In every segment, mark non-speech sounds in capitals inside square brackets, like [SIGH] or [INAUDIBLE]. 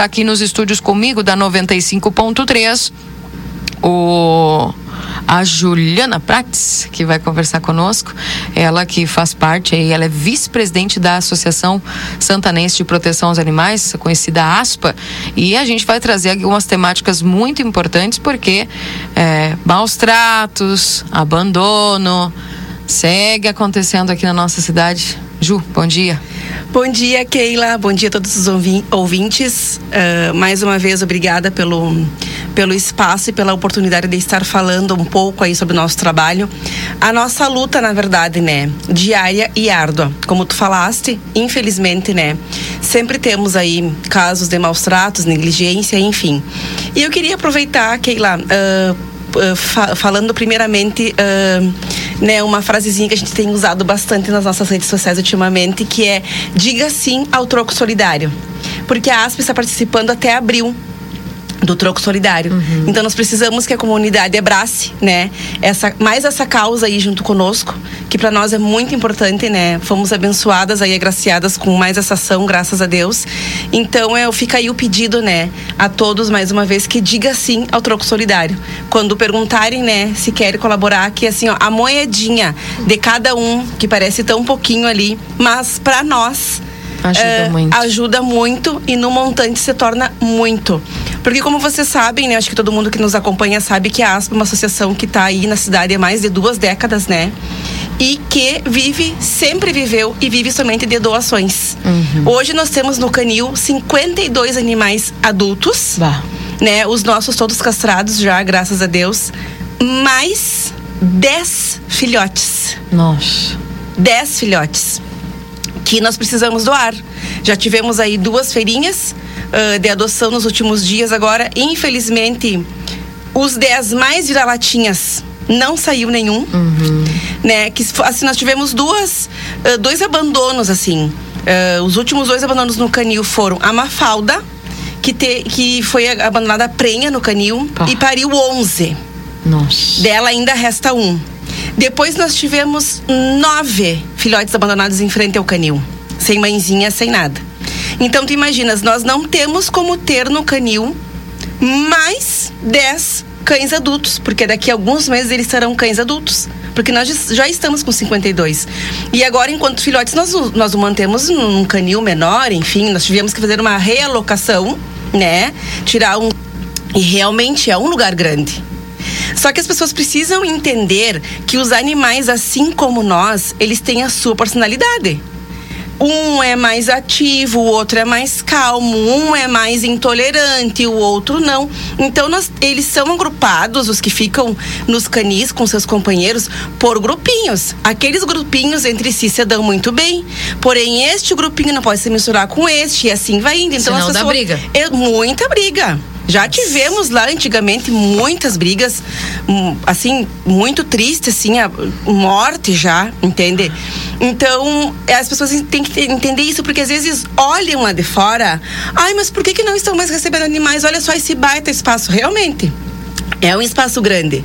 está aqui nos estúdios comigo da 95.3 o a Juliana Prates, que vai conversar conosco. Ela que faz parte, ela é vice-presidente da Associação Santanense de Proteção aos Animais, conhecida ASPA, e a gente vai trazer algumas temáticas muito importantes, porque é, maus tratos, abandono, segue acontecendo aqui na nossa cidade. Ju, bom dia. Bom dia, Keila. Bom dia a todos os ouvintes. Uh, mais uma vez, obrigada pelo, pelo espaço e pela oportunidade de estar falando um pouco aí sobre o nosso trabalho. A nossa luta, na verdade, né, diária e árdua. Como tu falaste, infelizmente, né, sempre temos aí casos de maus tratos, negligência, enfim. E eu queria aproveitar, Keila, uh, fa falando primeiramente né, uma frasezinha que a gente tem usado bastante nas nossas redes sociais ultimamente, que é diga sim ao troco solidário. Porque a ASP está participando até abril do troco solidário. Uhum. Então nós precisamos que a comunidade abrace, né, essa mais essa causa aí junto conosco, que para nós é muito importante, né? Fomos abençoadas aí, agraciadas com mais essa ação, graças a Deus. Então eu fica aí o pedido, né, a todos mais uma vez que diga sim ao troco solidário. Quando perguntarem, né, se querem colaborar, que assim, ó, a moedinha de cada um, que parece tão pouquinho ali, mas para nós Ajuda é, muito. Ajuda muito e no montante se torna muito. Porque como vocês sabem, né? Acho que todo mundo que nos acompanha sabe que a ASPA é uma associação que está aí na cidade há mais de duas décadas, né? E que vive, sempre viveu e vive somente de doações. Uhum. Hoje nós temos no canil 52 animais adultos. Bah. Né? Os nossos todos castrados já, graças a Deus. Mais 10 filhotes. Nossa. 10 filhotes que nós precisamos doar. Já tivemos aí duas feirinhas uh, de adoção nos últimos dias. Agora, infelizmente, os dez mais vira-latinhas não saiu nenhum, uhum. né? Que assim nós tivemos duas, uh, dois abandonos assim. Uh, os últimos dois abandonos no canil foram a Mafalda, que, te, que foi abandonada a prenha no canil Pá. e pariu 11. Nossa. Dela ainda resta um. Depois nós tivemos nove filhotes abandonados em frente ao canil, sem mãezinha, sem nada. Então tu imaginas, nós não temos como ter no canil mais dez cães adultos, porque daqui a alguns meses eles serão cães adultos. Porque nós já estamos com 52. E agora, enquanto filhotes, nós, nós o mantemos num canil menor, enfim, nós tivemos que fazer uma realocação, né? Tirar um. E realmente é um lugar grande. Só que as pessoas precisam entender que os animais, assim como nós, eles têm a sua personalidade um é mais ativo, o outro é mais calmo, um é mais intolerante, o outro não. Então nós, eles são agrupados, os que ficam nos canis com seus companheiros, por grupinhos. Aqueles grupinhos entre si se dão muito bem. Porém, este grupinho não pode se misturar com este e assim vai indo. Então Senão as pessoas, dá briga. É muita briga. Já tivemos lá antigamente muitas brigas, hum, assim, muito tristes, assim, a morte já, entende? Então, as pessoas têm que entender isso, porque às vezes olham lá de fora, ai, mas por que, que não estão mais recebendo animais? Olha só esse baita espaço. Realmente, é um espaço grande.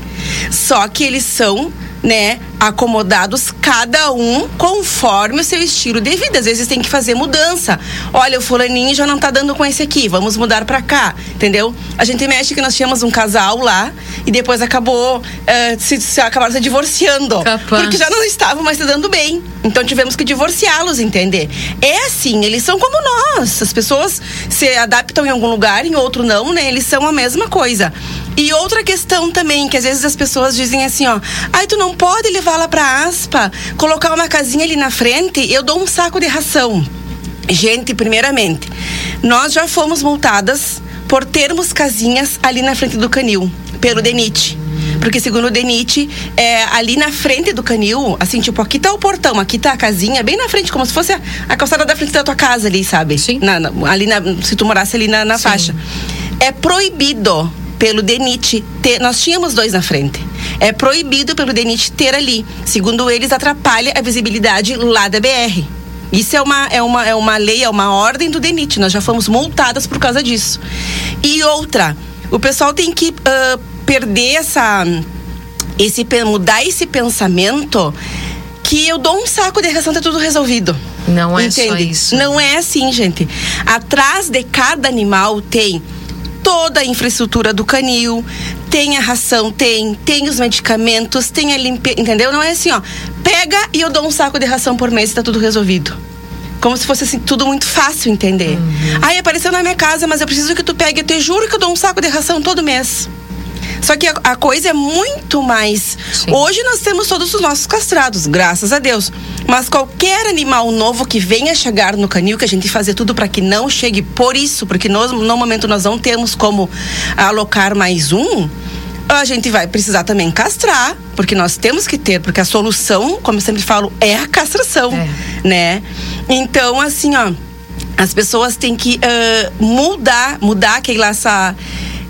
Só que eles são né, acomodados cada um conforme o seu estilo de vida. Às vezes tem que fazer mudança. Olha, o fulaninho já não tá dando com esse aqui, vamos mudar para cá, entendeu? A gente mexe que nós tínhamos um casal lá e depois acabou uh, se, se acabaram se divorciando, Capaz. porque já não estavam mais se dando bem. Então tivemos que divorciá-los, entender? É assim, eles são como nós. As pessoas se adaptam em algum lugar, em outro não, né? Eles são a mesma coisa. E outra questão também, que às vezes as pessoas dizem assim, ó, ai, tu não pode levar lá pra aspa, colocar uma casinha ali na frente, eu dou um saco de ração. Gente, primeiramente, nós já fomos multadas por termos casinhas ali na frente do canil, pelo DENIT. Porque segundo o DENIT, é, ali na frente do canil, assim, tipo, aqui tá o portão, aqui tá a casinha, bem na frente, como se fosse a, a calçada da frente da tua casa ali, sabe? Sim. Na, na, ali na, se tu morasse ali na, na faixa. É proibido pelo DENIT ter. Nós tínhamos dois na frente. É proibido pelo DENIT ter ali. Segundo eles, atrapalha a visibilidade lá da BR. Isso é uma, é, uma, é uma lei, é uma ordem do DENIT. Nós já fomos multadas por causa disso. E outra, o pessoal tem que uh, perder essa. Esse, mudar esse pensamento que eu dou um saco de ração, tá tudo resolvido. Não é Entende? só isso. Não é assim, gente. Atrás de cada animal tem toda a infraestrutura do canil, tem a ração, tem, tem os medicamentos, tem a limpeza, entendeu? Não é assim, ó. Pega e eu dou um saco de ração por mês e tá tudo resolvido. Como se fosse assim, tudo muito fácil entender. Uhum. Aí apareceu na minha casa, mas eu preciso que tu pegue, eu te juro que eu dou um saco de ração todo mês. Só que a, a coisa é muito mais. Sim. Hoje nós temos todos os nossos castrados, graças a Deus. Mas qualquer animal novo que venha chegar no canil, que a gente fazer tudo para que não chegue por isso, porque nós, no momento nós não temos como alocar mais um, a gente vai precisar também castrar, porque nós temos que ter, porque a solução, como eu sempre falo, é a castração, é. né? Então, assim, ó, as pessoas têm que uh, mudar, mudar aquela essa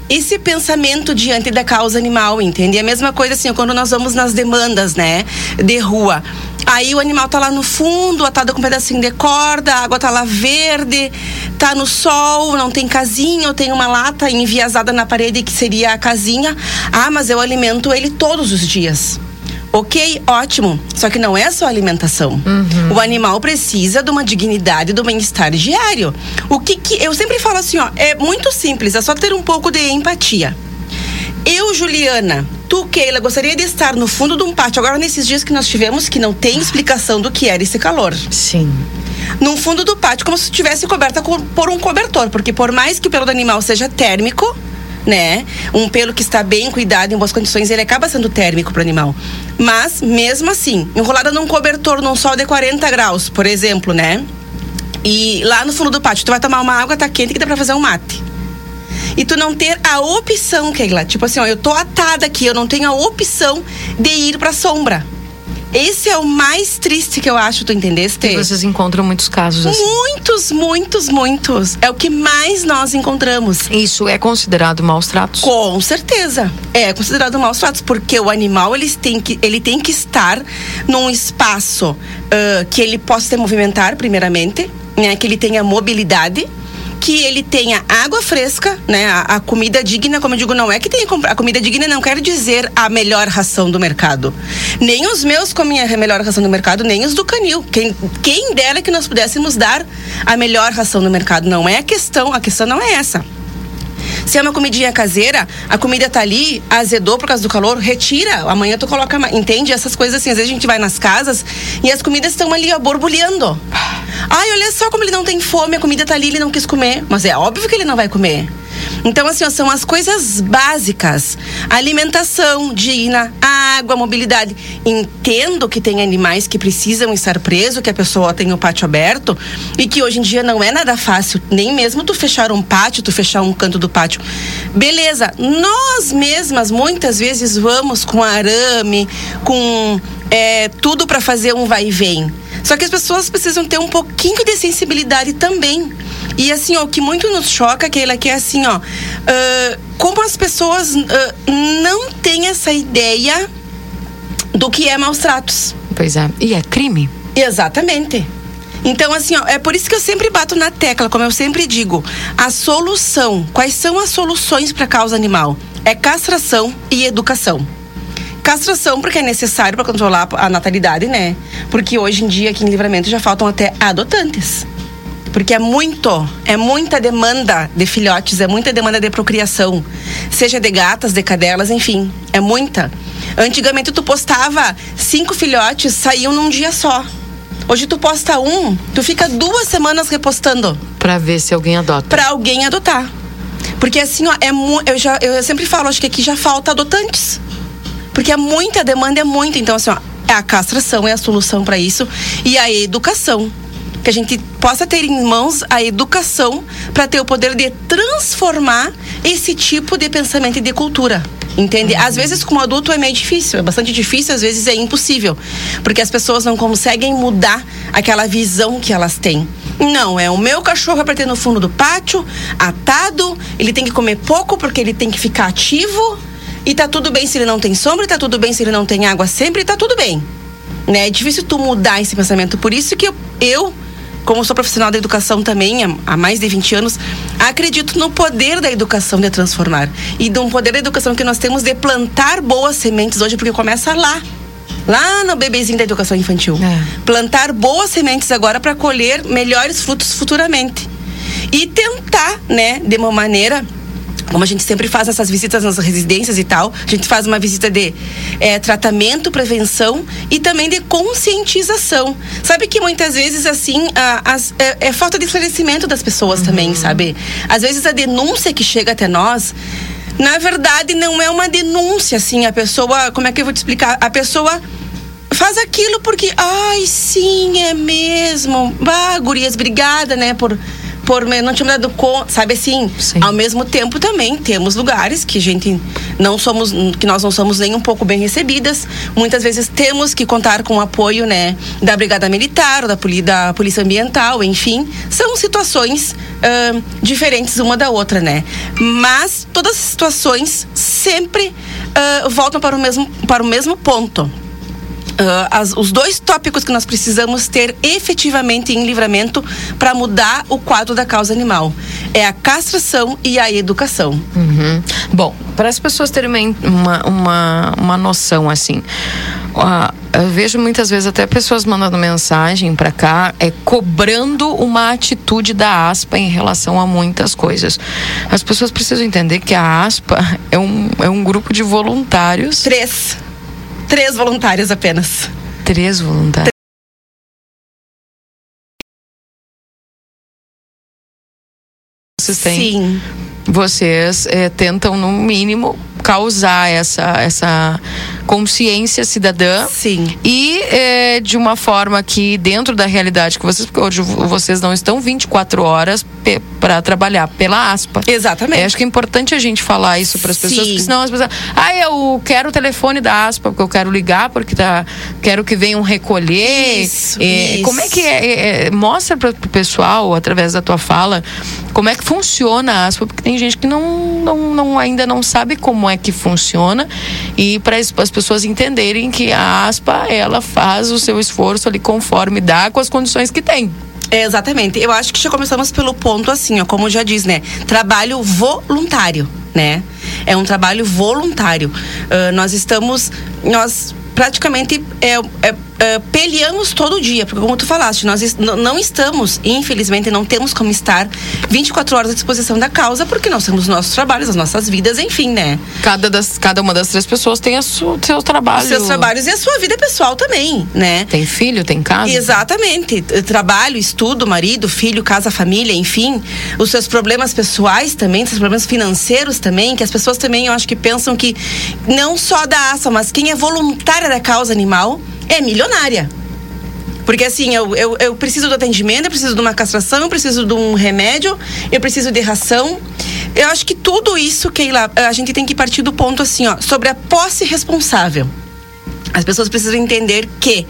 esse pensamento diante da causa animal, entende? É a mesma coisa assim, quando nós vamos nas demandas, né, de rua. Aí o animal tá lá no fundo, atado com um pedacinho de corda, a água tá lá verde, tá no sol, não tem casinha, ou tem uma lata enviesada na parede que seria a casinha. Ah, mas eu alimento ele todos os dias. Ok, ótimo. Só que não é só alimentação. Uhum. O animal precisa de uma dignidade, do bem-estar diário. O que, que eu sempre falo assim, ó, é muito simples, é só ter um pouco de empatia. Eu, Juliana, tu, Keila, gostaria de estar no fundo de um pátio agora nesses dias que nós tivemos que não tem explicação do que era esse calor. Sim. No fundo do pátio, como se estivesse coberta por um cobertor, porque por mais que o pelo do animal seja térmico, né? Um pelo que está bem cuidado, em boas condições, ele acaba sendo térmico para o animal. Mas, mesmo assim, enrolada num cobertor, num sol de 40 graus, por exemplo, né? E lá no fundo do pátio, tu vai tomar uma água, tá quente, que dá pra fazer um mate. E tu não ter a opção, Keila. Tipo assim, ó, eu tô atada aqui, eu não tenho a opção de ir pra sombra. Esse é o mais triste que eu acho, tu entendeste? E vocês encontram muitos casos assim. Muitos, muitos, muitos. É o que mais nós encontramos. Isso é considerado maus tratos? Com certeza. É considerado maus tratos, porque o animal ele tem que, ele tem que estar num espaço uh, que ele possa se movimentar, primeiramente, né? Que ele tenha mobilidade que ele tenha água fresca, né? A, a, comida digna, como eu digo, não é que tenha a comida digna não quer dizer a melhor ração do mercado. Nem os meus comem a melhor ração do mercado, nem os do canil. Quem, quem dera que nós pudéssemos dar a melhor ração do mercado. Não é a questão, a questão não é essa. Se é uma comidinha caseira, a comida tá ali, azedou por causa do calor, retira. Amanhã tu coloca, entende? Essas coisas assim. Às vezes a gente vai nas casas e as comidas estão ali, ó, borbulhando. Ai, olha só como ele não tem fome, a comida tá ali, ele não quis comer. Mas é óbvio que ele não vai comer. Então, assim, ó, são as coisas básicas: alimentação digna, água, mobilidade. Entendo que tem animais que precisam estar presos, que a pessoa tem o pátio aberto e que hoje em dia não é nada fácil, nem mesmo tu fechar um pátio, tu fechar um canto do pátio. Beleza, nós mesmas muitas vezes vamos com arame, com é, tudo para fazer um vai e vem. Só que as pessoas precisam ter um pouquinho de sensibilidade também. E assim, ó, o que muito nos choca, Keila, que é assim, ó, uh, como as pessoas uh, não têm essa ideia do que é maus tratos. Pois é. E é crime? Exatamente. Então, assim, ó, é por isso que eu sempre bato na tecla, como eu sempre digo, a solução. Quais são as soluções para a causa animal? É castração e educação. Castração, porque é necessário para controlar a natalidade, né? Porque hoje em dia aqui em Livramento já faltam até adotantes. Porque é muito, é muita demanda de filhotes, é muita demanda de procriação. Seja de gatas, de cadelas, enfim, é muita. Antigamente tu postava cinco filhotes, saíam num dia só. Hoje tu posta um, tu fica duas semanas repostando. Pra ver se alguém adota. Pra alguém adotar. Porque assim, ó, é eu, já, eu sempre falo, acho que aqui já falta adotantes. Porque é muita demanda, é muito. Então, assim, ó, é a castração é a solução para isso e a educação. Que a gente possa ter em mãos a educação para ter o poder de transformar esse tipo de pensamento e de cultura. Entende? Uhum. Às vezes, como adulto, é meio difícil, é bastante difícil, às vezes é impossível. Porque as pessoas não conseguem mudar aquela visão que elas têm. Não, é o meu cachorro é para ter no fundo do pátio, atado, ele tem que comer pouco porque ele tem que ficar ativo e tá tudo bem se ele não tem sombra, tá tudo bem se ele não tem água sempre, tá tudo bem. Né? É difícil tu mudar esse pensamento. Por isso que eu, eu como sou profissional da educação também há mais de 20 anos, acredito no poder da educação de transformar. E no poder da educação que nós temos de plantar boas sementes hoje, porque começa lá. lá no bebezinho da educação infantil. É. Plantar boas sementes agora para colher melhores frutos futuramente. E tentar, né, de uma maneira como a gente sempre faz essas visitas nas residências e tal, a gente faz uma visita de é, tratamento, prevenção e também de conscientização. Sabe que muitas vezes, assim, a, as, é, é, falta de esclarecimento das pessoas uhum. também, sabe? Às vezes a denúncia que chega até nós. Na verdade, não é uma denúncia, assim, a pessoa. Como é que eu vou te explicar? A pessoa faz aquilo porque, ai, sim, é mesmo. Bah, gurias, obrigada, né, por por não tinha dado conta, sabe assim? Sim. Ao mesmo tempo também temos lugares que a gente não somos, que nós não somos nem um pouco bem recebidas. Muitas vezes temos que contar com o apoio, né, da Brigada Militar, da, poli, da Polícia Ambiental, enfim. São situações uh, diferentes uma da outra, né? Mas todas as situações sempre uh, voltam para o mesmo, para o mesmo ponto Uh, as, os dois tópicos que nós precisamos ter efetivamente em livramento para mudar o quadro da causa animal é a castração e a educação. Uhum. Bom, para as pessoas terem uma, uma, uma noção assim, uh, eu vejo muitas vezes até pessoas mandando mensagem para cá, é cobrando uma atitude da ASPA em relação a muitas coisas. As pessoas precisam entender que a ASPA é um, é um grupo de voluntários. Três Três voluntários apenas. Três voluntários. Vocês têm, Sim. Vocês é, tentam, no mínimo, causar essa, essa consciência cidadã. Sim. E é, de uma forma que, dentro da realidade que vocês, porque hoje vocês não estão 24 horas para trabalhar pela aspa. Exatamente. É, acho que é importante a gente falar isso para as pessoas, porque senão as pessoas. Ah, eu quero o telefone da aspa, porque eu quero ligar, porque tá, quero que venham recolher. Isso, é, isso. Como é que é? é, é mostra para o pessoal, através da tua fala, como é que funciona a aspa, porque tem gente que não, não, não ainda não sabe como é que funciona e para as pessoas entenderem que a aspa ela faz o seu esforço ali conforme dá com as condições que tem. É, exatamente. Eu acho que já começamos pelo ponto assim, ó, como já diz, né? Trabalho voluntário, né? É um trabalho voluntário. Uh, nós estamos, nós praticamente é, é uh, peleamos todo dia, porque como tu falaste, nós não estamos, infelizmente, não temos como estar 24 horas à disposição da causa, porque nós temos nossos trabalhos, as nossas vidas, enfim, né? Cada, das, cada uma das três pessoas tem o seu trabalho. Os seus trabalhos e a sua vida pessoal também, né? Tem filho, tem casa? Exatamente. Trabalho, estudo, marido, filho, casa, família, enfim. Os seus problemas pessoais também, seus problemas financeiros também, que as pessoas também, eu acho que pensam que não só da aça, mas quem é voluntária da causa animal é milionária. Porque assim, eu, eu, eu, preciso do atendimento, eu preciso de uma castração, eu preciso de um remédio, eu preciso de ração. Eu acho que tudo isso, Keila, a gente tem que partir do ponto assim, ó, sobre a posse responsável. As pessoas precisam entender que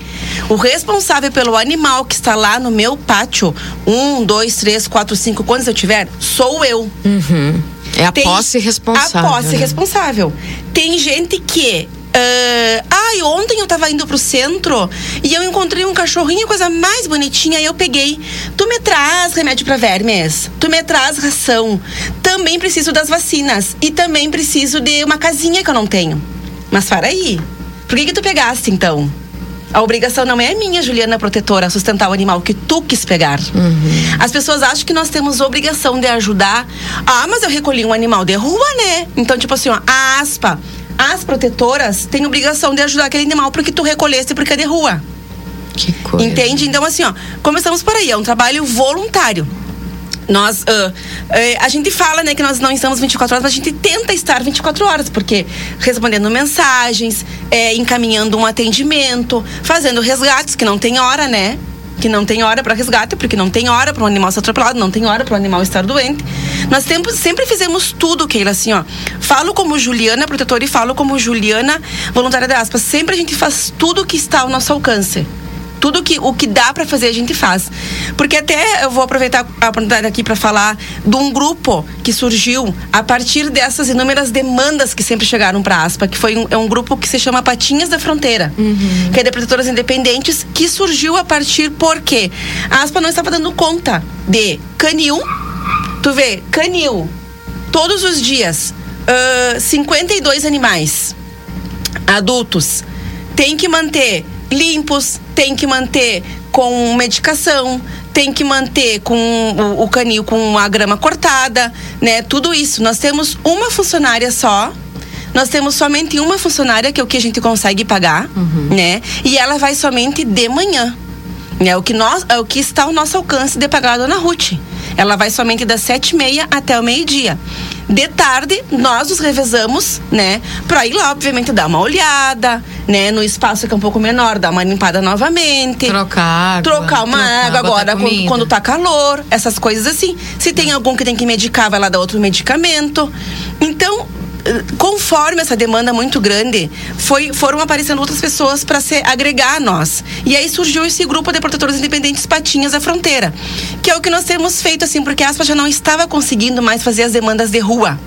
o responsável pelo animal que está lá no meu pátio, um, dois, três, quatro, cinco, quantos eu tiver, sou eu. Uhum. É a Tem posse responsável. A posse né? responsável. Tem gente que Uh, ai, ontem eu tava indo pro centro e eu encontrei um cachorrinho, coisa mais bonitinha, e eu peguei. Tu me traz remédio para vermes, tu me traz ração. Também preciso das vacinas e também preciso de uma casinha que eu não tenho. Mas para aí, por que que tu pegaste então? A obrigação não é minha, Juliana protetora, sustentar o animal que tu quis pegar. Uhum. As pessoas acham que nós temos obrigação de ajudar. Ah, mas eu recolhi um animal de rua, né? Então, tipo assim, ó, aspa as protetoras têm obrigação de ajudar aquele animal porque tu recolheste porque é de rua. Que coisa. Entende? Então, assim, ó, começamos por aí. É um trabalho voluntário. Nós, uh, uh, a gente fala, né, que nós não estamos 24 horas, mas a gente tenta estar 24 horas, porque respondendo mensagens, é, encaminhando um atendimento, fazendo resgates, que não tem hora, né? Que não tem hora para resgate, porque não tem hora para um animal ser atropelado, não tem hora para um animal estar doente. Nós sempre fizemos tudo, Keila, assim, ó. Falo como Juliana protetora e falo como Juliana voluntária da aspas. Sempre a gente faz tudo que está ao nosso alcance tudo que, o que dá para fazer a gente faz. Porque até eu vou aproveitar a oportunidade aqui para falar de um grupo que surgiu a partir dessas inúmeras demandas que sempre chegaram para a ASPA, que foi um, é um grupo que se chama Patinhas da Fronteira, uhum. que é de protetoras independentes, que surgiu a partir porque a ASPA não estava dando conta de canil, tu vê, canil, todos os dias, uh, 52 animais adultos tem que manter limpos, tem que manter com medicação, tem que manter com o, o canil com a grama cortada, né? Tudo isso. Nós temos uma funcionária só nós temos somente uma funcionária que é o que a gente consegue pagar, uhum. né? E ela vai somente de manhã. É o que nós, é o que está ao nosso alcance de pagar a dona Ruth. Ela vai somente das sete e meia até o meio-dia. De tarde, nós os revezamos, né? Pra ir lá, obviamente, dar uma olhada, né? No espaço que é um pouco menor, dar uma limpada novamente. Trocar água. Trocar uma trocar, água agora, quando, quando tá calor, essas coisas assim. Se tem algum que tem que medicar, vai lá dar outro medicamento. Então, conforme essa demanda muito grande, foi, foram aparecendo outras pessoas para se agregar a nós. E aí surgiu esse grupo de protetores independentes Patinhas da Fronteira, que é o que nós temos feito assim, porque a Aspa já não estava conseguindo mais fazer as demandas de rua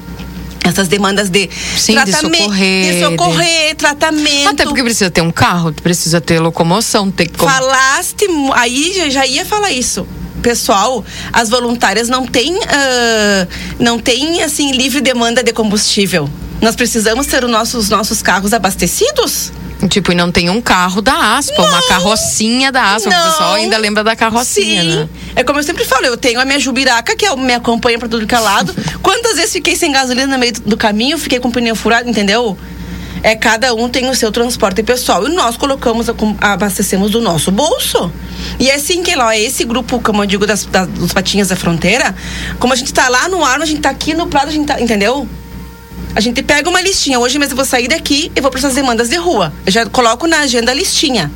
essas demandas de Sim, tratamento, de socorrer, de socorrer, de... tratamento. Até porque precisa ter um carro, precisa ter locomoção, ter Falaste, aí já ia falar isso pessoal, as voluntárias não têm, uh, não têm assim livre demanda de combustível. Nós precisamos ter os nossos, os nossos carros abastecidos. Tipo, e não tem um carro da Aspa, não, uma carrocinha da Aspa. Não, o pessoal ainda lembra da carrocinha, sim. né? É como eu sempre falo, eu tenho a minha Jubiraca, que é, me acompanha para tudo que é lado. [LAUGHS] Quantas vezes fiquei sem gasolina no meio do caminho, fiquei com o pneu furado, entendeu? É, cada um tem o seu transporte pessoal. E nós colocamos, abastecemos do nosso bolso. E é assim que lá, esse grupo, como eu digo, das, das, dos patinhas da fronteira, como a gente tá lá no ar, a gente tá aqui no prado, a gente tá, entendeu? A gente pega uma listinha. Hoje mesmo eu vou sair daqui e vou para essas demandas de rua. Eu já coloco na agenda a listinha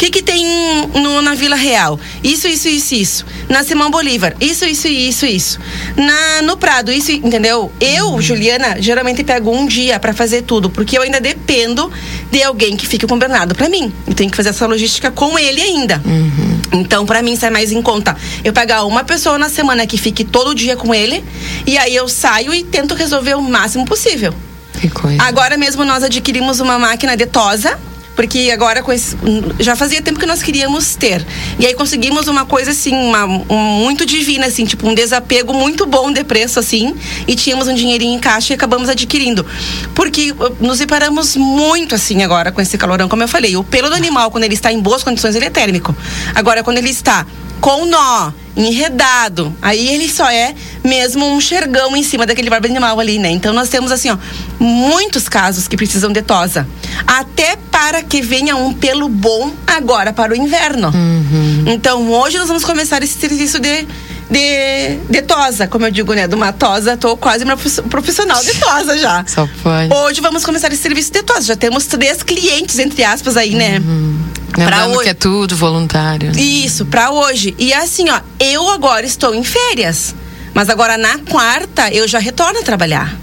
que, que tem no, na Vila Real? Isso, isso, isso, isso. Na Simão Bolívar, isso, isso, isso, isso. Na, no Prado, isso, entendeu? Eu. Juliana, geralmente pego um dia para fazer tudo, porque eu ainda dependo de alguém que fique com o Bernardo para mim. Eu tenho que fazer essa logística com ele ainda. Uhum. Então, para mim, sai mais em conta eu pegar uma pessoa na semana que fique todo dia com ele, e aí eu saio e tento resolver o máximo possível. Agora mesmo nós adquirimos uma máquina de tosa porque agora esse, já fazia tempo que nós queríamos ter. E aí conseguimos uma coisa assim, uma, um, muito divina, assim, tipo um desapego muito bom de preço, assim, e tínhamos um dinheirinho em caixa e acabamos adquirindo. Porque uh, nos separamos muito, assim, agora com esse calorão, como eu falei. O pelo do animal, quando ele está em boas condições, ele é térmico. Agora, quando ele está com nó, enredado. Aí ele só é mesmo um xergão em cima daquele barba animal ali, né? Então nós temos assim, ó, muitos casos que precisam de tosa. Até para que venha um pelo bom agora para o inverno. Uhum. Então hoje nós vamos começar esse serviço de de, de tosa, como eu digo, né? De uma tosa, tô quase uma profissional de tosa já. [LAUGHS] Só pode. Hoje vamos começar esse serviço de tosa. Já temos três clientes, entre aspas, aí, né? Uhum. Pra hoje. que é tudo voluntário. Né? Isso, pra hoje. E assim, ó, eu agora estou em férias. Mas agora na quarta eu já retorno a trabalhar.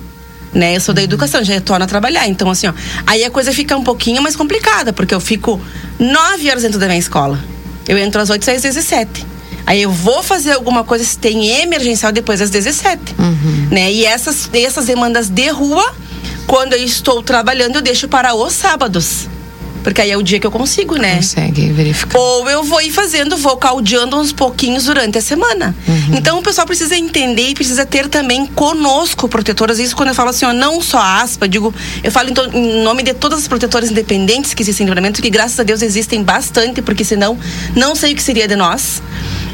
Né? Eu sou da educação, já retorno a trabalhar. Então, assim, ó, aí a coisa fica um pouquinho mais complicada, porque eu fico nove horas dentro da minha escola. Eu entro às oito, seis, dezessete. Aí eu vou fazer alguma coisa se tem emergencial depois das 17. Uhum. Né? E essas, essas demandas de rua, quando eu estou trabalhando, eu deixo para os sábados. Porque aí é o dia que eu consigo, né? Consegue verificar. Ou eu vou ir fazendo, vou caldeando uns pouquinhos durante a semana. Uhum. Então o pessoal precisa entender e precisa ter também conosco protetoras. Isso quando eu falo assim, ó, não só aspa, digo, eu falo então, em nome de todas as protetoras independentes que existem em livramento, que graças a Deus existem bastante, porque senão não sei o que seria de nós.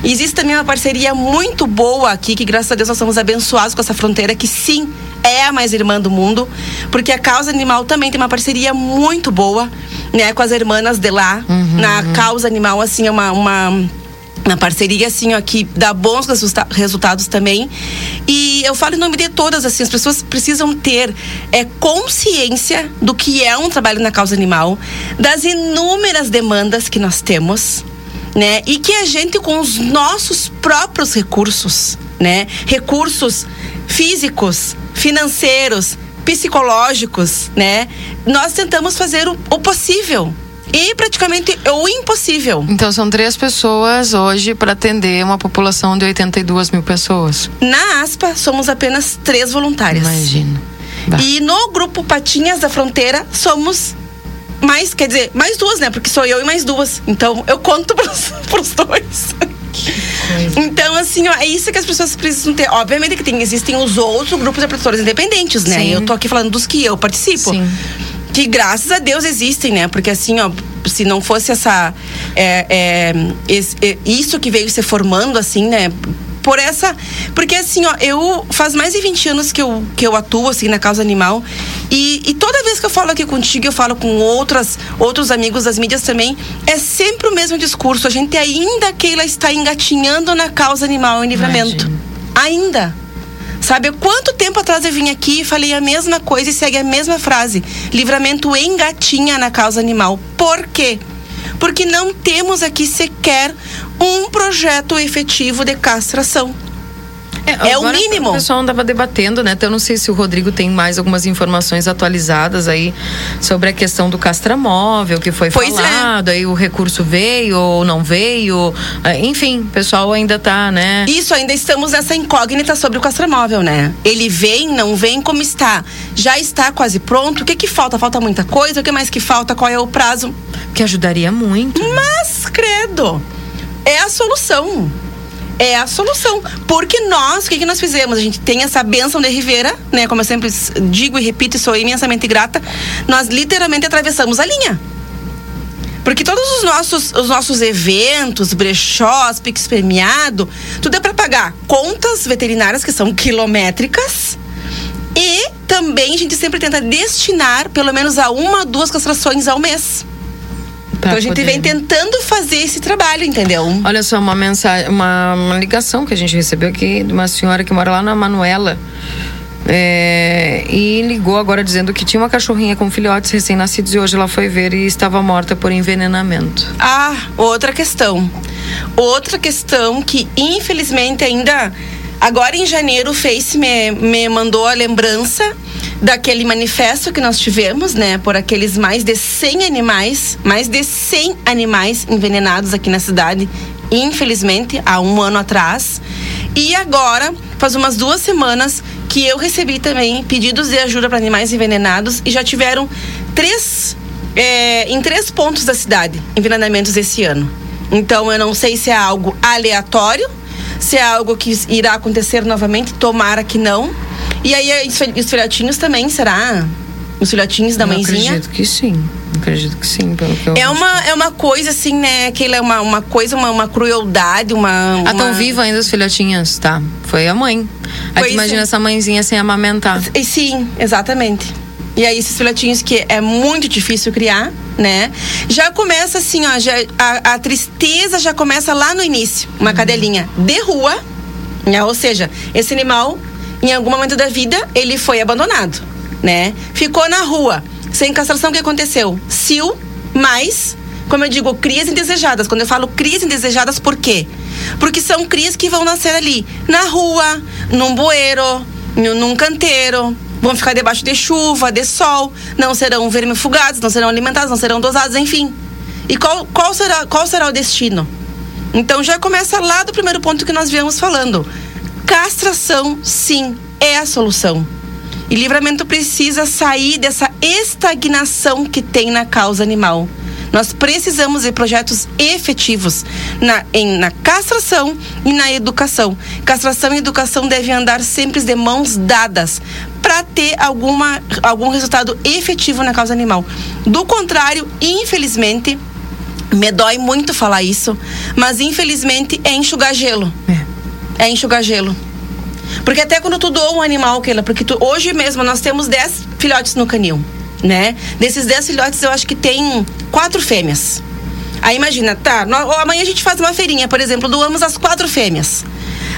Existe também uma parceria muito boa aqui, que graças a Deus nós somos abençoados com essa fronteira, que sim, é a mais irmã do mundo, porque a causa animal também tem uma parceria muito boa, né, com as irmãs de lá. Uhum, na uhum. causa animal, assim, é uma, uma uma parceria assim ó, que dá bons resulta resultados também e eu falo em nome de todas assim as pessoas precisam ter é consciência do que é um trabalho na causa animal das inúmeras demandas que nós temos né e que a gente com os nossos próprios recursos né recursos físicos financeiros, psicológicos, né? Nós tentamos fazer o, o possível e praticamente o impossível. Então são três pessoas hoje para atender uma população de 82 mil pessoas. Na ASPA somos apenas três voluntárias. Imagina. E no grupo Patinhas da Fronteira somos mais, quer dizer, mais duas, né? Porque sou eu e mais duas. Então eu conto [LAUGHS] para os dois. Então, assim, ó, é isso que as pessoas precisam ter. Obviamente que tem, existem os outros grupos de produtores independentes, né? Sim. Eu tô aqui falando dos que eu participo. Sim. que graças a Deus existem, né? Porque assim, ó, se não fosse essa. É, é, esse, é, isso que veio se formando, assim, né? Por essa. Porque assim, ó, eu. Faz mais de 20 anos que eu, que eu atuo, assim, na causa animal. E, e toda vez que eu falo aqui contigo, eu falo com outras, outros amigos das mídias também, é sempre o mesmo discurso. A gente ainda, Keila, está engatinhando na causa animal em livramento. Imagina. Ainda. Sabe, quanto tempo atrás eu vim aqui e falei a mesma coisa e segue a mesma frase. Livramento engatinha na causa animal. Por quê? Porque não temos aqui sequer um projeto efetivo de castração. É, é o mínimo. O pessoal andava debatendo, né? Então, eu não sei se o Rodrigo tem mais algumas informações atualizadas aí sobre a questão do castramóvel que foi pois é. falado. É. Aí o recurso veio ou não veio. É, enfim, o pessoal ainda tá, né? Isso, ainda estamos nessa incógnita sobre o castramóvel, né? Ele vem, não vem, como está? Já está quase pronto? O que que falta? Falta muita coisa? O que mais que falta? Qual é o prazo? Que ajudaria muito. Mas, credo, é a solução é a solução. Porque nós, o que, que nós fizemos? A gente tem essa benção de Rivera, né? Como eu sempre digo e repito, sou imensamente grata. Nós literalmente atravessamos a linha. Porque todos os nossos, os nossos eventos, brechós, Pix premiado, tudo é para pagar contas veterinárias que são quilométricas. E também a gente sempre tenta destinar pelo menos a uma, duas castrações ao mês então a gente poder... vem tentando fazer esse trabalho, entendeu? Olha só, uma mensagem, uma, uma ligação que a gente recebeu aqui de uma senhora que mora lá na Manuela. É, e ligou agora dizendo que tinha uma cachorrinha com filhotes recém-nascidos e hoje ela foi ver e estava morta por envenenamento. Ah, outra questão. Outra questão que infelizmente ainda agora em janeiro o Face me, me mandou a lembrança daquele manifesto que nós tivemos, né, por aqueles mais de 100 animais, mais de 100 animais envenenados aqui na cidade, infelizmente, há um ano atrás. E agora, faz umas duas semanas, que eu recebi também pedidos de ajuda para animais envenenados e já tiveram três, é, em três pontos da cidade, envenenamentos esse ano. Então, eu não sei se é algo aleatório, se é algo que irá acontecer novamente, tomara que não e aí os filhotinhos também, será? Os filhotinhos da eu mãezinha? Acredito que sim. Acredito que sim, pelo que eu é uma É uma coisa assim, né? Aquela é uma, uma coisa, uma, uma crueldade, uma. Ah, estão vivas ainda os filhotinhos, tá? Foi a mãe. Aí tu imagina é. essa mãezinha sem amamentar. E, sim, exatamente. E aí, esses filhotinhos que é muito difícil criar, né? Já começa assim, ó, já, a, a tristeza já começa lá no início. Uma uhum. cadelinha de rua, né? Ou seja, esse animal em algum momento da vida, ele foi abandonado, né? Ficou na rua. Sem castração, o que aconteceu? Sil, mais, como eu digo, crias indesejadas. Quando eu falo crias indesejadas, por quê? Porque são crias que vão nascer ali, na rua, num bueiro, num canteiro, vão ficar debaixo de chuva, de sol, não serão vermifugados, não serão alimentados, não serão dosados, enfim. E qual, qual, será, qual será o destino? Então já começa lá do primeiro ponto que nós viemos falando. Castração, sim, é a solução. E livramento precisa sair dessa estagnação que tem na causa animal. Nós precisamos de projetos efetivos na, em, na castração e na educação. Castração e educação devem andar sempre de mãos dadas para ter alguma, algum resultado efetivo na causa animal. Do contrário, infelizmente, me dói muito falar isso, mas infelizmente é enxugar gelo. É é enxugar gelo. Porque até quando tu doa um animal, Keila, porque tu, hoje mesmo nós temos 10 filhotes no canil, né? Desses 10 filhotes eu acho que tem quatro fêmeas. Aí imagina, tá, amanhã a gente faz uma feirinha, por exemplo, doamos as quatro fêmeas.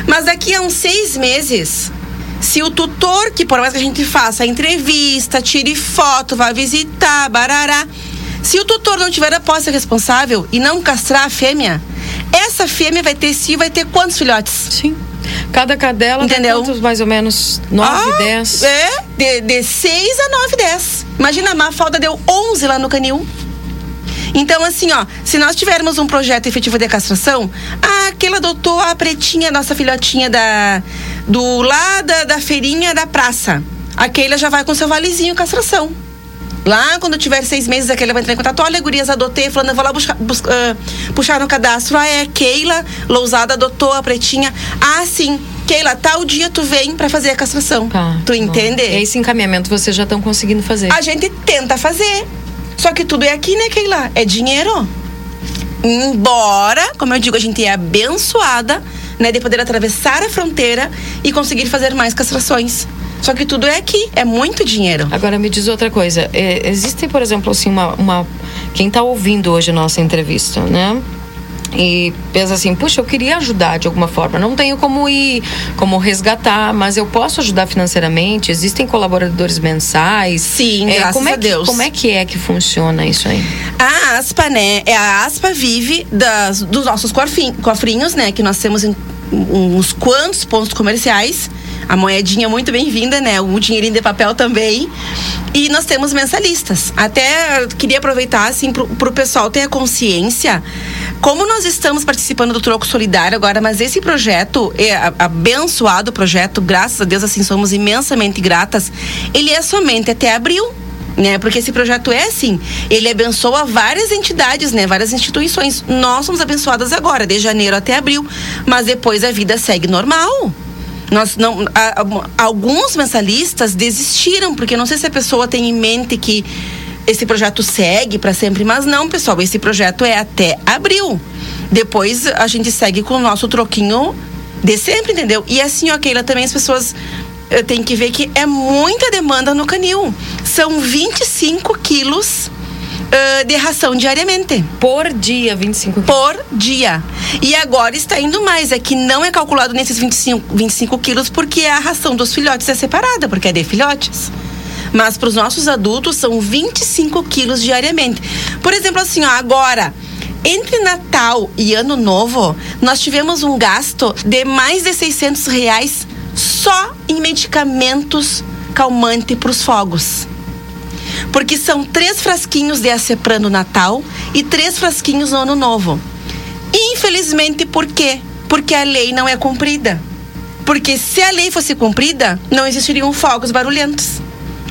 Mas daqui a uns seis meses, se o tutor, que por mais que a gente faça a entrevista, tire foto, vá visitar, barará, se o tutor não tiver a posse responsável e não castrar a fêmea, essa fêmea vai ter cio, vai ter quantos filhotes? Sim. Cada cadela Entendeu? tem quantos, mais ou menos? 9, ah, 10? É, de, de 6 a 9, 10. Imagina, a Mafalda deu 11 lá no canil. Então, assim, ó, se nós tivermos um projeto efetivo de castração, ah, aquela adotou a pretinha, nossa filhotinha da, do lado da, da feirinha da praça. Aquela já vai com seu valezinho castração. Lá quando tiver seis meses, aquele vai entrar em contato. Olha, gurias, adotei. Falando, eu vou lá buscar, buscar, uh, puxar no cadastro. Ah, é Keila Lousada adotou a pretinha. Ah, sim. Keila, tal dia tu vem para fazer a castração. Tá, tu entende? E esse encaminhamento vocês já estão conseguindo fazer? A gente tenta fazer. Só que tudo é aqui, né, Keila? É dinheiro. Embora, como eu digo, a gente é abençoada, né, de poder atravessar a fronteira e conseguir fazer mais castrações. Só que tudo é aqui, é muito dinheiro. Agora me diz outra coisa. É, existe, por exemplo, assim, uma, uma quem está ouvindo hoje a nossa entrevista, né? e pensa assim, puxa, eu queria ajudar de alguma forma. Não tenho como ir, como resgatar, mas eu posso ajudar financeiramente. Existem colaboradores mensais. Sim, é, graças como é a Deus. Que, como é que é que funciona isso aí? A ASPA, né? É a ASPA vive das, dos nossos cofrinhos, né? Que nós temos em uns quantos pontos comerciais a moedinha muito bem-vinda, né? O dinheirinho de papel também. E nós temos mensalistas. Até queria aproveitar, assim, pro, pro pessoal ter a consciência. Como nós estamos participando do Troco Solidário agora, mas esse projeto, é abençoado projeto, graças a Deus, assim, somos imensamente gratas. Ele é somente até abril né? Porque esse projeto é assim, ele abençoa várias entidades, né? Várias instituições. Nós somos abençoadas agora, de janeiro até abril, mas depois a vida segue normal. Nós não, a, a, alguns mensalistas desistiram, porque não sei se a pessoa tem em mente que esse projeto segue para sempre, mas não, pessoal, esse projeto é até abril. Depois a gente segue com o nosso troquinho de sempre, entendeu? E assim, ó, Keila, também as pessoas eh, têm que ver que é muita demanda no canil. São 25 quilos uh, de ração diariamente. Por dia, 25 quilos? Por dia. E agora está indo mais. É que não é calculado nesses 25, 25 quilos porque a ração dos filhotes é separada, porque é de filhotes. Mas para os nossos adultos são 25 quilos diariamente. Por exemplo, assim, ó, agora entre Natal e Ano Novo, nós tivemos um gasto de mais de 600 reais só em medicamentos calmante para os fogos. Porque são três frasquinhos de Acepran no Natal e três frasquinhos no Ano Novo. Infelizmente, por quê? Porque a lei não é cumprida. Porque se a lei fosse cumprida, não existiriam fogos barulhentos.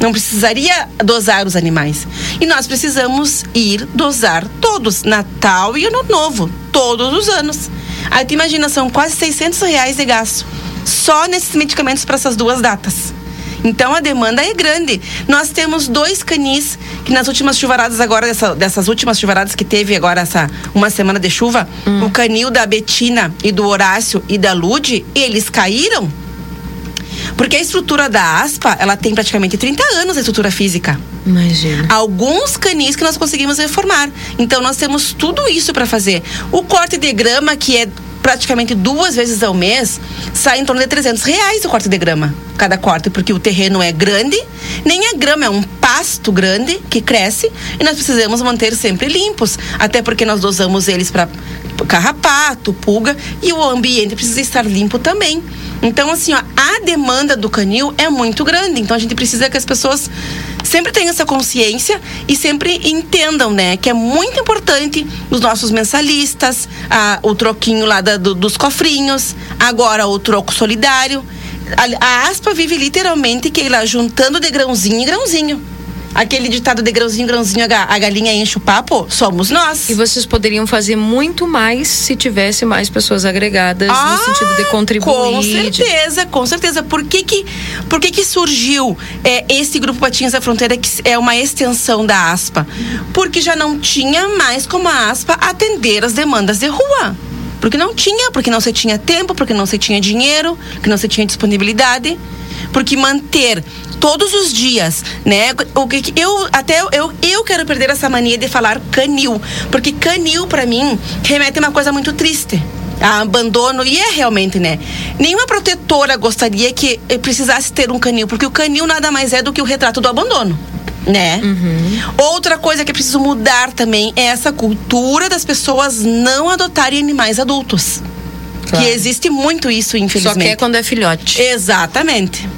Não precisaria dosar os animais. E nós precisamos ir dosar todos, Natal e Ano Novo, todos os anos. Aí tu imagina, são quase 600 reais de gasto só nesses medicamentos para essas duas datas. Então a demanda é grande. Nós temos dois canis que nas últimas chuvaradas agora, dessa, dessas últimas chuvaradas que teve agora essa uma semana de chuva, hum. o canil da Betina e do Horácio e da Lude, eles caíram. Porque a estrutura da aspa, ela tem praticamente 30 anos a estrutura física. Imagina. Alguns canis que nós conseguimos reformar. Então nós temos tudo isso para fazer. O corte de grama, que é praticamente duas vezes ao mês, sai em torno de 300 reais o corte de grama, cada corte, porque o terreno é grande, nem a grama é um pasto grande que cresce e nós precisamos manter sempre limpos, até porque nós dosamos eles para carrapato, pulga e o ambiente precisa estar limpo também. Então, assim, ó, a demanda do canil é muito grande. Então, a gente precisa que as pessoas sempre tenham essa consciência e sempre entendam, né, que é muito importante os nossos mensalistas, a, o troquinho lá da, do, dos cofrinhos, agora o troco solidário. A, a aspa vive literalmente que lá juntando de grãozinho em grãozinho aquele ditado de grãozinho, grãozinho, a galinha enche o papo, somos nós. E vocês poderiam fazer muito mais se tivesse mais pessoas agregadas ah, no sentido de contribuir. Com certeza, com certeza. Por que que, por que, que surgiu é, esse grupo Patinhas da Fronteira, que é uma extensão da ASPA? Porque já não tinha mais como a ASPA atender as demandas de rua. Porque não tinha, porque não se tinha tempo, porque não se tinha dinheiro, porque não se tinha disponibilidade. Porque manter todos os dias, né? O que eu até eu, eu quero perder essa mania de falar canil, porque canil para mim remete a uma coisa muito triste a abandono, e é realmente, né? Nenhuma protetora gostaria que precisasse ter um canil, porque o canil nada mais é do que o retrato do abandono. Né? Uhum. Outra coisa que é preciso mudar também é essa cultura das pessoas não adotarem animais adultos. Claro. Que existe muito isso, infelizmente. Só que é quando é filhote. Exatamente.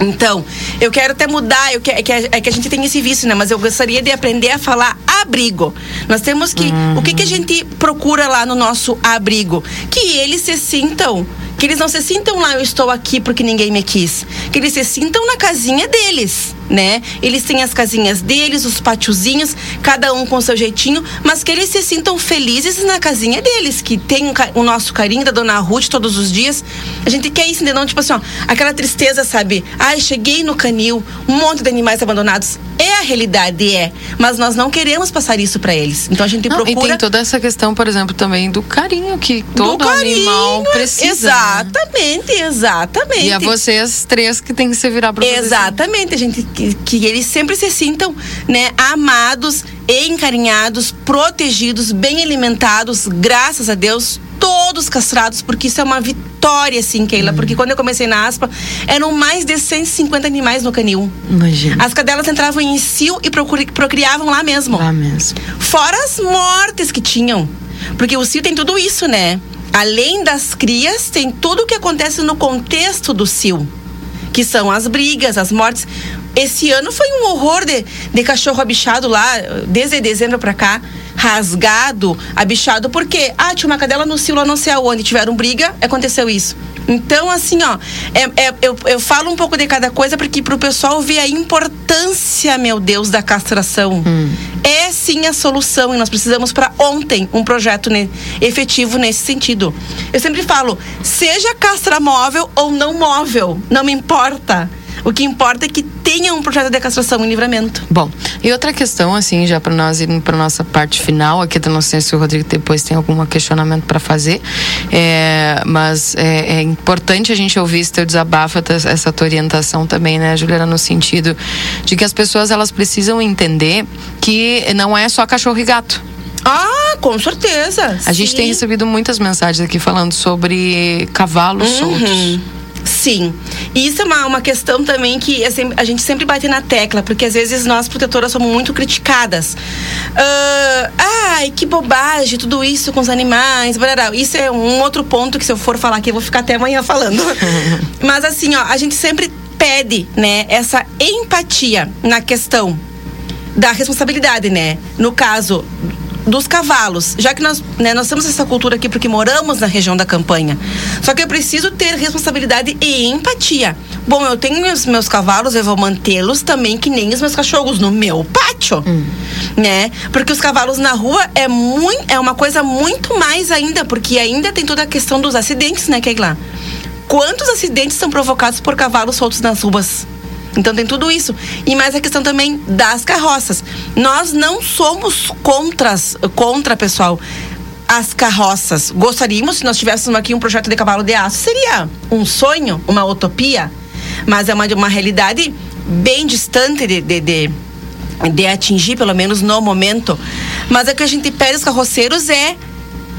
Então, eu quero até mudar, eu que, é, que, é que a gente tem esse vício, né? Mas eu gostaria de aprender a falar abrigo. Nós temos que. Uhum. O que, que a gente procura lá no nosso abrigo? Que eles se sintam. Que eles não se sintam lá, eu estou aqui porque ninguém me quis. Que eles se sintam na casinha deles né? Eles têm as casinhas deles, os pátiozinhos, cada um com seu jeitinho, mas que eles se sintam felizes na casinha deles, que tem o nosso carinho da dona Ruth todos os dias. A gente quer isso, entendeu? Tipo assim, ó, aquela tristeza, sabe? Ai, cheguei no canil, um monte de animais abandonados. É a realidade, é. Mas nós não queremos passar isso para eles. Então a gente não, procura. E tem toda essa questão, por exemplo, também do carinho que todo carinho, animal precisa. Né? Exatamente, exatamente. E a vocês três que tem que se virar pra Exatamente, a gente que, que eles sempre se sintam, né, amados, encarinhados, protegidos, bem alimentados, graças a Deus, todos castrados, porque isso é uma vitória, assim, Keila. Hum. Porque quando eu comecei na aspa, eram mais de 150 animais no canil. Imagina. As cadelas entravam em cio e procriavam lá mesmo. Lá mesmo. Fora as mortes que tinham. Porque o cio tem tudo isso, né? Além das crias, tem tudo o que acontece no contexto do cio. Que são as brigas, as mortes. Esse ano foi um horror de, de cachorro abichado lá, desde dezembro pra cá rasgado, abichado, porque, ah, tinha uma cadela no silo, não sei aonde, tiveram briga, aconteceu isso. Então, assim, ó, é, é, eu, eu falo um pouco de cada coisa porque pro pessoal ver a importância, meu Deus, da castração. Hum. É sim a solução e nós precisamos para ontem um projeto ne, efetivo nesse sentido. Eu sempre falo, seja castra móvel ou não móvel, não me importa. O que importa é que tenha um projeto de castração em livramento. Bom, e outra questão, assim, já para nós irmos para nossa parte final aqui da nossa se o Rodrigo depois tem algum questionamento para fazer, é, mas é, é, importante a gente ouvir esse teu desabafo, essa tua orientação também, né, Juliana, no sentido de que as pessoas elas precisam entender que não é só cachorro e gato. Ah, com certeza. A gente tem recebido muitas mensagens aqui falando sobre cavalos uhum. soltos. Sim. E isso é uma, uma questão também que é a gente sempre bate na tecla, porque às vezes nós, protetoras, somos muito criticadas. Uh, ai, que bobagem, tudo isso com os animais. Blá, Isso é um outro ponto que, se eu for falar aqui, eu vou ficar até amanhã falando. [LAUGHS] Mas assim, ó, a gente sempre pede, né, essa empatia na questão da responsabilidade, né? No caso dos cavalos, já que nós, né, nós temos essa cultura aqui porque moramos na região da campanha. Só que eu preciso ter responsabilidade e empatia. Bom, eu tenho meus, meus cavalos, eu vou mantê-los também que nem os meus cachorros no meu pátio, hum. né? Porque os cavalos na rua é muito, é uma coisa muito mais ainda, porque ainda tem toda a questão dos acidentes, né, Keila? Quantos acidentes são provocados por cavalos soltos nas ruas? Então tem tudo isso. E mais a questão também das carroças. Nós não somos contras, contra, pessoal, as carroças. Gostaríamos, se nós tivéssemos aqui um projeto de cavalo de aço, seria um sonho, uma utopia. Mas é uma, uma realidade bem distante de, de, de, de atingir, pelo menos no momento. Mas o que a gente pede aos carroceiros é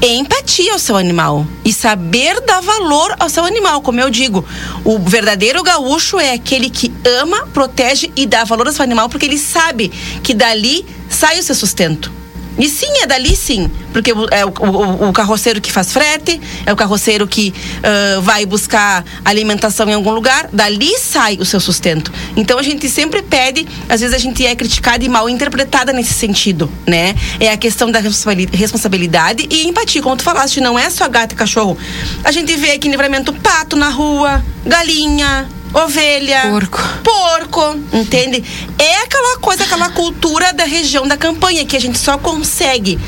empatia ao seu animal e saber dar valor ao seu animal. Como eu digo, o verdadeiro gaúcho é aquele que ama, protege e dá valor ao seu animal porque ele sabe que dali sai o seu sustento. E sim, é dali sim. Porque é o, o, o carroceiro que faz frete, é o carroceiro que uh, vai buscar alimentação em algum lugar, dali sai o seu sustento. Então a gente sempre pede, às vezes a gente é criticada e mal interpretada nesse sentido, né? É a questão da responsabilidade e empatia. Como tu falaste, não é só gato e cachorro. A gente vê aqui em livramento pato na rua, galinha, ovelha, porco. porco, entende? É aquela coisa, aquela cultura da região da campanha que a gente só consegue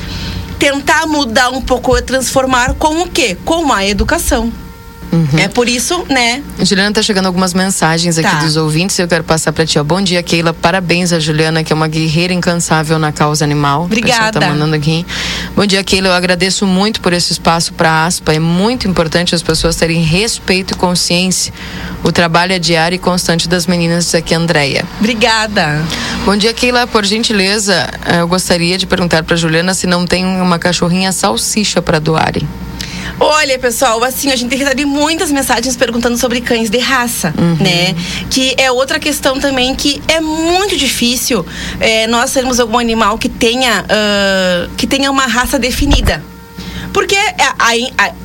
tentar mudar um pouco transformar com o quê? Com a educação. Uhum. É por isso, né? Juliana, tá chegando algumas mensagens aqui tá. dos ouvintes. Eu quero passar para ti. Ó. Bom dia, Keila. Parabéns a Juliana, que é uma guerreira incansável na causa animal. Obrigada. Tá mandando aqui. Bom dia, Keila. Eu agradeço muito por esse espaço para aspa. É muito importante as pessoas terem respeito e consciência. O trabalho é diário e constante das meninas aqui, Andréia. Obrigada. Bom dia, Keila. Por gentileza, eu gostaria de perguntar para Juliana se não tem uma cachorrinha salsicha para doarem. Olha, pessoal, assim, a gente recebe muitas mensagens perguntando sobre cães de raça, uhum. né? Que é outra questão também que é muito difícil é, nós termos algum animal que tenha, uh, que tenha uma raça definida. Porque é,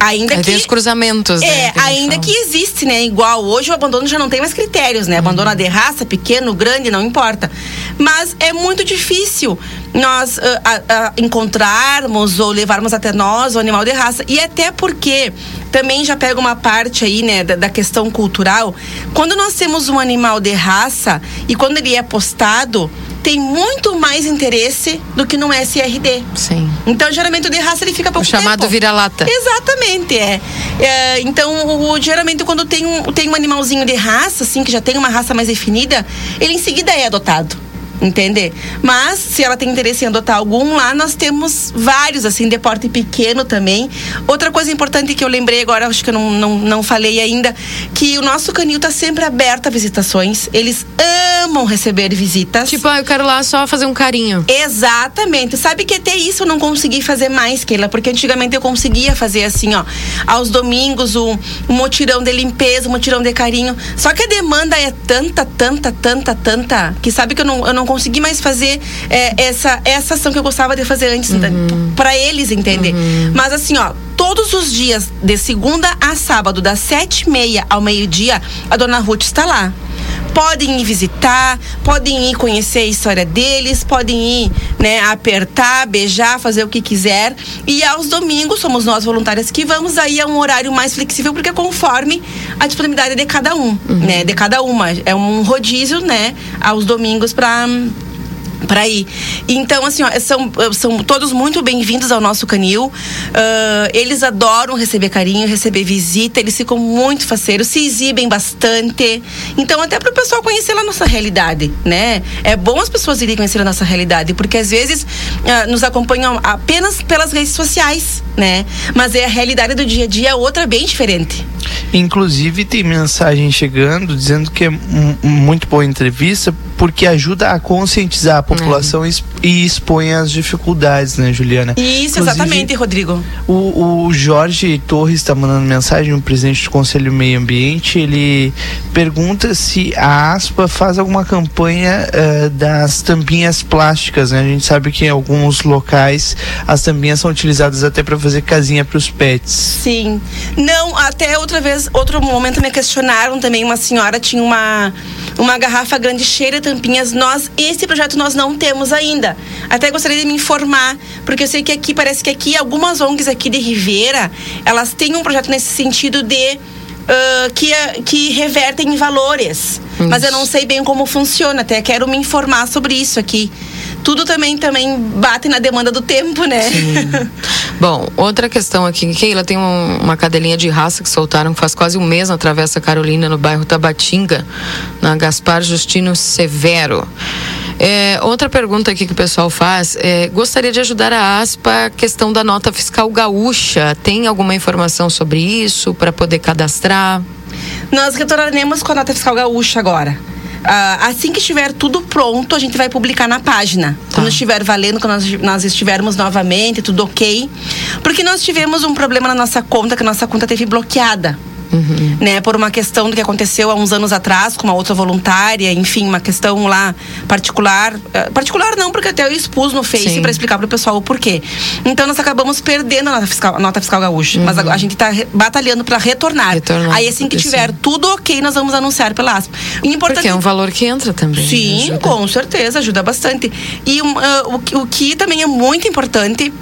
ainda que. Tem os cruzamentos, né? É, ainda que existe, né? Igual hoje o abandono já não tem mais critérios, né? Abandono de raça, pequeno, grande, não importa. Mas é muito difícil nós uh, uh, encontrarmos ou levarmos até nós o animal de raça. E até porque também já pega uma parte aí, né, da, da, questão cultural. Quando nós temos um animal de raça e quando ele é postado, tem muito mais interesse do que no SRD. Sim. Então, geralmente o de raça ele fica pouco o chamado vira-lata. Exatamente, é. é então, o, geralmente quando tem um, tem um animalzinho de raça, assim, que já tem uma raça mais definida, ele em seguida é adotado entender? Mas se ela tem interesse em adotar algum, lá nós temos vários, assim, de porte pequeno também. Outra coisa importante que eu lembrei agora, acho que eu não, não, não falei ainda, que o nosso canil está sempre aberto a visitações. Eles amam receber visitas. Tipo, ah, eu quero lá só fazer um carinho. Exatamente. Sabe que até isso eu não consegui fazer mais, Keila, porque antigamente eu conseguia fazer assim, ó, aos domingos, um, um motirão de limpeza, um motirão de carinho. Só que a demanda é tanta, tanta, tanta, tanta, que sabe que eu não, eu não consegui mais fazer é, essa, essa ação que eu gostava de fazer antes, né, uhum. para eles entender. Uhum. Mas assim, ó, todos os dias, de segunda a sábado, das sete e meia ao meio-dia, a dona Ruth está lá podem ir visitar, podem ir conhecer a história deles, podem ir, né, apertar, beijar, fazer o que quiser. E aos domingos somos nós voluntárias que vamos aí a um horário mais flexível porque é conforme a disponibilidade de cada um, uhum. né, de cada uma. É um rodízio, né, aos domingos para para ir. Então, assim, ó, são, são todos muito bem-vindos ao nosso canil. Uh, eles adoram receber carinho, receber visita, eles ficam muito faceiros, se exibem bastante. Então, até para o pessoal conhecer a nossa realidade, né? É bom as pessoas irem conhecer a nossa realidade, porque às vezes uh, nos acompanham apenas pelas redes sociais, né? Mas é a realidade do dia a dia outra bem diferente. Inclusive, tem mensagem chegando dizendo que é muito boa entrevista porque ajuda a conscientizar a população é. e expõe as dificuldades, né, Juliana? Isso, Inclusive, exatamente, Rodrigo. O, o Jorge Torres está mandando mensagem, o presidente do Conselho Meio Ambiente, ele pergunta se a ASPA faz alguma campanha uh, das tampinhas plásticas, né? A gente sabe que em alguns locais as tampinhas são utilizadas até para fazer casinha para os pets. Sim. Não, até outra vez, outro momento me questionaram também, uma senhora tinha uma uma garrafa grande cheia de tampinhas. Nós, esse projeto nós não temos ainda. Até gostaria de me informar, porque eu sei que aqui, parece que aqui, algumas ONGs aqui de Ribeira, elas têm um projeto nesse sentido de Uh, que, que revertem em valores. Isso. Mas eu não sei bem como funciona, até quero me informar sobre isso aqui tudo também também bate na demanda do tempo, né? Sim. [LAUGHS] Bom, outra questão aqui, Keila tem um, uma cadelinha de raça que soltaram faz quase um mês na Travessa Carolina, no bairro Tabatinga, na Gaspar Justino Severo. É, outra pergunta aqui que o pessoal faz é, gostaria de ajudar a ASPA a questão da nota fiscal gaúcha. Tem alguma informação sobre isso para poder cadastrar? Nós retornaremos com a nota fiscal gaúcha agora. Uh, assim que estiver tudo pronto, a gente vai publicar na página. Tá. Quando estiver valendo, quando nós, nós estivermos novamente, tudo ok. Porque nós tivemos um problema na nossa conta, que a nossa conta teve bloqueada. Uhum. Né, por uma questão do que aconteceu há uns anos atrás com uma outra voluntária, enfim, uma questão lá particular. Uh, particular não, porque até eu expus no Face para explicar para o pessoal o porquê. Então nós acabamos perdendo a nota fiscal, a nota fiscal gaúcha. Uhum. Mas a, a, gente está batalhando para retornar. retornar. Aí assim que tiver sim. tudo ok, nós vamos anunciar pela ASP. Importante... Porque é um valor que entra também. Sim, com certeza, ajuda bastante. E uh, o, o que também é muito importante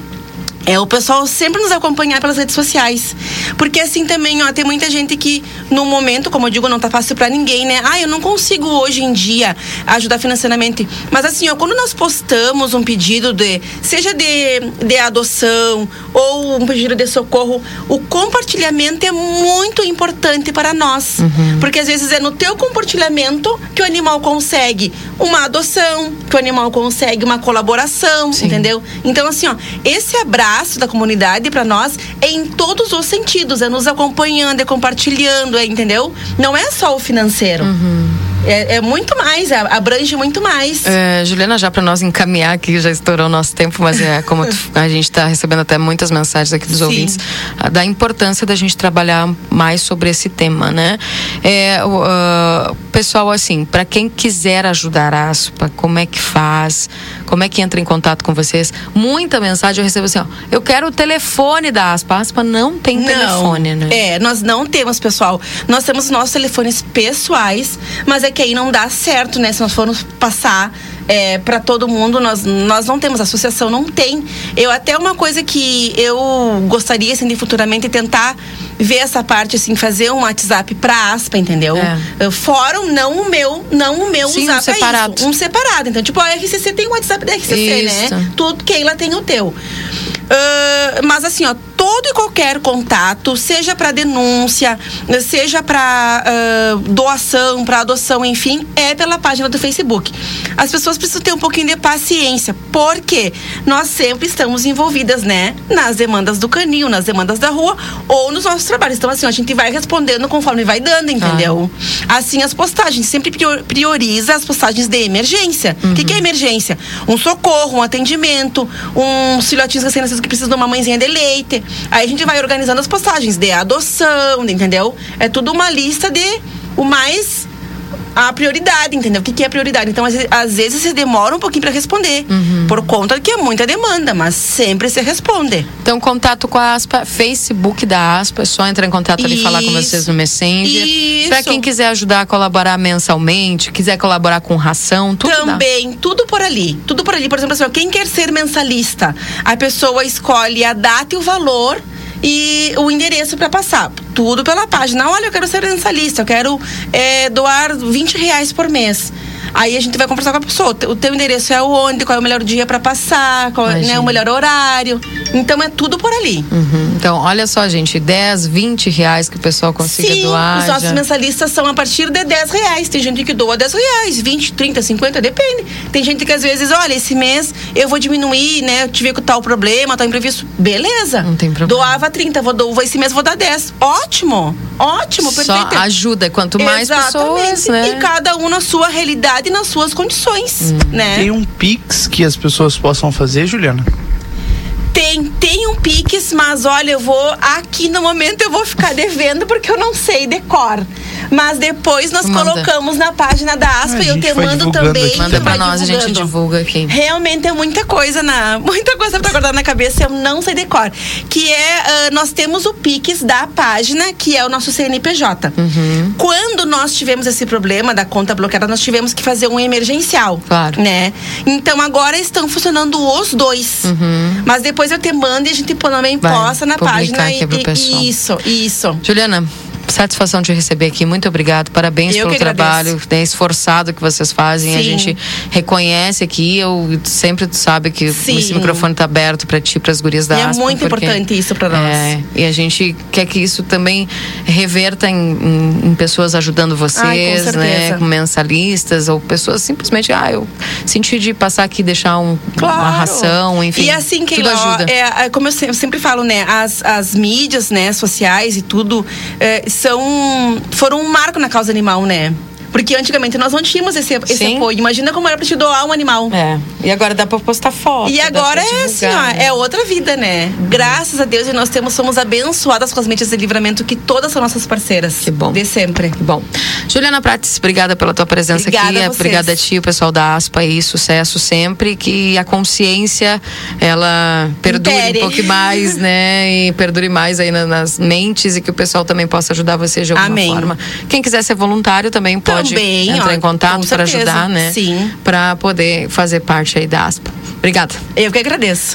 é o pessoal sempre nos acompanhar pelas redes sociais. Porque assim também, ó, tem muita gente que no momento, como eu digo, não tá fácil para ninguém, né? Ah, eu não consigo hoje em dia ajudar financeiramente. Mas assim, ó, quando nós postamos um pedido de, seja de, de adoção ou um pedido de socorro, o compartilhamento é muito importante para nós. Uhum. Porque às vezes é no teu compartilhamento que o animal consegue uma adoção, que o animal consegue uma colaboração, Sim. entendeu? Então assim, ó, esse abraço braço da comunidade para nós em todos os sentidos, é nos acompanhando, é compartilhando, é, entendeu? Não é só o financeiro. Uhum. É, é, muito mais, abrange muito mais. É, Juliana, já para nós encaminhar aqui, já estourou o nosso tempo, mas é como a gente está recebendo até muitas mensagens aqui dos Sim. ouvintes, da importância da gente trabalhar mais sobre esse tema, né? É, uh, pessoal, assim, para quem quiser ajudar a ASPA, como é que faz? Como é que entra em contato com vocês? Muita mensagem eu recebo assim, ó, eu quero o telefone da ASPA. A ASPA não tem não, telefone, né? É, nós não temos, pessoal. Nós temos nossos telefones pessoais, mas é coisa que aí não dá certo, né? Se nós formos passar é, para todo mundo, nós, nós não temos, a associação não tem. Eu até uma coisa que eu gostaria, assim, de futuramente tentar ver essa parte, assim, fazer um WhatsApp pra aspa, entendeu? É. Fórum, não o meu, não o meu Sim, usar um separado. isso. Um separado. Então, tipo, a RCC tem o WhatsApp da RCC, Isso. né? Tu, Keila, tem o teu. Ah, mas assim, ó, todo e qualquer contato, seja para denúncia, seja para doação, para adoção, enfim, é pela página do Facebook. As pessoas precisam ter um pouquinho de paciência, porque nós sempre estamos envolvidas, né, nas demandas do canil, nas demandas da rua ou nos nossos trabalhos. Então, assim, a gente vai respondendo conforme vai dando, entendeu? Assim, as postagens sempre prior- prioriza as postagens de emergência. O que, que é emergência? Um socorro, um atendimento, um filhotinhos que precisam de uma mãezinha de leite. Aí a gente vai organizando as postagens de adoção, entendeu? É tudo uma lista de o mais a prioridade, entendeu? O que, que é prioridade? Então, às, às vezes, você demora um pouquinho para responder, por conta que é muita demanda, mas sempre se responde. Então, contato com a ASPA, Facebook da ASPA, é só entrar em contato ali e falar com vocês no Messenger. Isso. Pra quem quiser ajudar a colaborar mensalmente, quiser colaborar com ração, tudo dá. Também, tudo por ali. Tudo por ali. Por exemplo, assim, ó, quem quer ser mensalista, a pessoa escolhe a data e o valor e o endereço para passar. Tudo pela página. Olha, eu quero ser mensalista, eu quero é, doar 20 reais por mês. Aí a gente vai conversar com a pessoa. O teu endereço é onde, qual é o melhor dia para passar, qual é o melhor horário. Então é tudo por ali. Uhum. Então, olha só, gente, 10, 20 reais que o pessoal consiga Sim, doar. os nossos já. mensalistas são a partir de 10 reais. Tem gente que doa 10 reais, 20, 30, 50, depende. Tem gente que às vezes, olha, esse mês eu vou diminuir, né? Eu tive com tal problema, tal imprevisto. Beleza. Não tem problema. Doava 30, vou, do, esse mês vou dar 10. Ótimo, ótimo, Só perfeito. ajuda. Quanto mais Exatamente. pessoas, né? E cada um na sua realidade e nas suas condições, né? Tem um Pix que as pessoas possam fazer, Juliana? Tem, tem um Pix, mas olha, eu vou aqui no momento eu vou ficar devendo porque eu não sei decor. Mas depois nós Manda. colocamos na página da A aspa e eu te mando divulgando também. aqui Manda pra nós, a gente divulgando. divulga aqui. Realmente é muita coisa na [LAUGHS] muita coisa para guardar na cabeça, eu não sei decor. Que é ah, nós temos o Pix da página, que é o nosso CNPJ. Uhum. Quando nós tivemos esse problema da conta bloqueada, nós tivemos que fazer um emergencial, Claro. né? Então agora estão funcionando os dois. Mas depois eu te mando e a gente também. Vai posta na página aqui e, pro pessoal. isso, isso. Juliana, satisfação de receber aqui. Muito obrigado. Parabéns Eu pelo trabalho né, esforçado que vocês fazem. A Sim. gente reconhece aqui. Eu sempre sabe que Sim. esse microfone tá aberto para ti, para as gurias da E é Aspa, muito porque- importante isso pra nós. É, e a gente quer que isso também reverta em, em- em pessoas ajudando vocês, Ai, com né? Com mensalistas ou pessoas simplesmente, ah, eu senti de passar aqui e deixar um- uma Claro. ração, enfim. E assim, que tudo ajuda. é, é, como eu sempre falo, né? As, as mídias, né, sociais e tudo é, são foram um marco na causa animal, né? Porque antigamente nós não tínhamos esse, esse Sim. apoio. Imagina como era pra te doar um animal. É. E agora dá pra postar foto. E agora pra é assim, divulgar, ó, né? é outra vida, né? Graças a Deus e nós temos somos abençoadas com as mídias de livramento que todas são nossas parceiras. Que bom. De sempre. Bom, Juliana Prates, obrigada pela tua presença Obrigada aqui. a. Obrigada a ti, o pessoal da ASPA e sucesso sempre. Que a consciência ela perdure Impere. um pouco mais, né? E perdure mais aí na- nas mentes e que o pessoal também possa ajudar você de alguma Amém. forma. Quem quiser ser voluntário também pode Também, entrar ó, em contato para ajudar, né? Sim. Para poder fazer parte aí da ASPA. Obrigada. Eu que agradeço. Nós